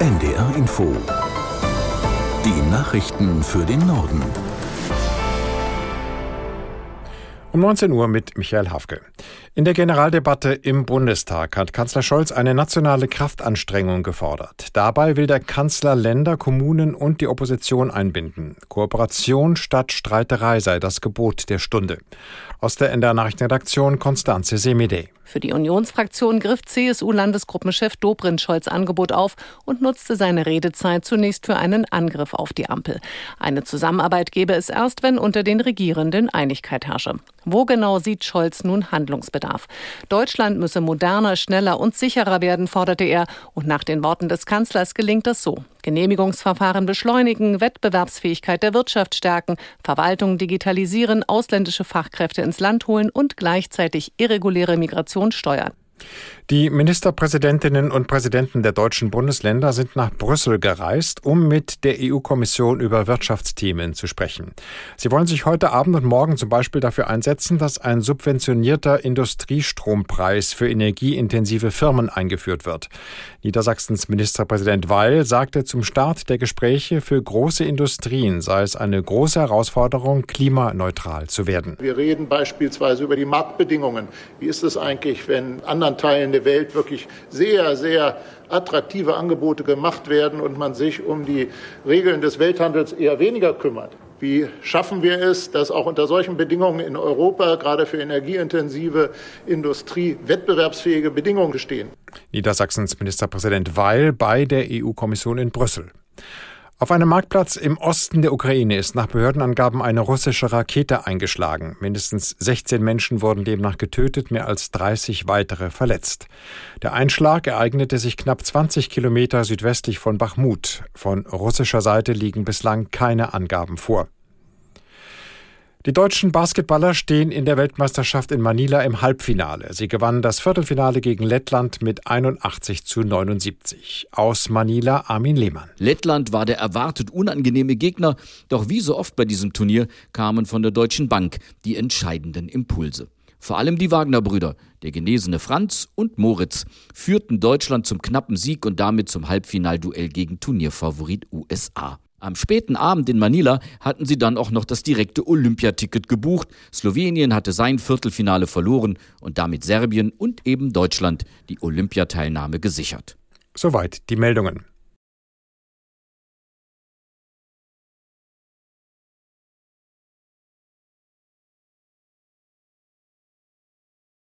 NDR Info. Die Nachrichten für den Norden. Um 19 Uhr mit Michael Hafke. In der Generaldebatte im Bundestag hat Kanzler Scholz eine nationale Kraftanstrengung gefordert. Dabei will der Kanzler Länder, Kommunen und die Opposition einbinden. Kooperation statt Streiterei sei das Gebot der Stunde. Aus der NDR Nachrichtenredaktion Konstanze Semide. Für die Unionsfraktion griff CSU-Landesgruppenchef Dobrindt Scholz Angebot auf und nutzte seine Redezeit zunächst für einen Angriff auf die Ampel. Eine Zusammenarbeit gebe es erst, wenn unter den Regierenden Einigkeit herrsche. Wo genau sieht Scholz nun Handlungsbedarf? Deutschland müsse moderner, schneller und sicherer werden, forderte er. Und nach den Worten des Kanzlers gelingt das so. Genehmigungsverfahren beschleunigen, Wettbewerbsfähigkeit der Wirtschaft stärken, Verwaltung digitalisieren, ausländische Fachkräfte ins Land holen und gleichzeitig irreguläre Migration steuern. Die Ministerpräsidentinnen und Präsidenten der deutschen Bundesländer sind nach Brüssel gereist, um mit der EU-Kommission über Wirtschaftsthemen zu sprechen. Sie wollen sich heute Abend und morgen zum Beispiel dafür einsetzen, dass ein subventionierter Industriestrompreis für energieintensive Firmen eingeführt wird. Niedersachsens Ministerpräsident Weil sagte zum Start der Gespräche, für große Industrien sei es eine große Herausforderung, klimaneutral zu werden. Wir reden beispielsweise über die Marktbedingungen. Wie ist es eigentlich, wenn anderen Teilen der Welt wirklich sehr, sehr attraktive Angebote gemacht werden und man sich um die Regeln des Welthandels eher weniger kümmert? Wie schaffen wir es, dass auch unter solchen Bedingungen in Europa gerade für energieintensive Industrie wettbewerbsfähige Bedingungen bestehen? Niedersachsens Ministerpräsident Weil bei der EU-Kommission in Brüssel. Auf einem Marktplatz im Osten der Ukraine ist nach Behördenangaben eine russische Rakete eingeschlagen. Mindestens 16 Menschen wurden demnach getötet, mehr als 30 weitere verletzt. Der Einschlag ereignete sich knapp 20 Kilometer südwestlich von Bachmut. Von russischer Seite liegen bislang keine Angaben vor. Die deutschen Basketballer stehen in der Weltmeisterschaft in Manila im Halbfinale. Sie gewannen das Viertelfinale gegen Lettland mit 81 zu 79. Aus Manila Armin Lehmann. Lettland war der erwartet unangenehme Gegner, doch wie so oft bei diesem Turnier kamen von der Deutschen Bank die entscheidenden Impulse. Vor allem die Wagner-Brüder, der genesene Franz und Moritz, führten Deutschland zum knappen Sieg und damit zum Halbfinalduell gegen Turnierfavorit USA. Am späten Abend in Manila hatten sie dann auch noch das direkte Olympiaticket gebucht. Slowenien hatte sein Viertelfinale verloren und damit Serbien und eben Deutschland die Olympiateilnahme gesichert. Soweit die Meldungen.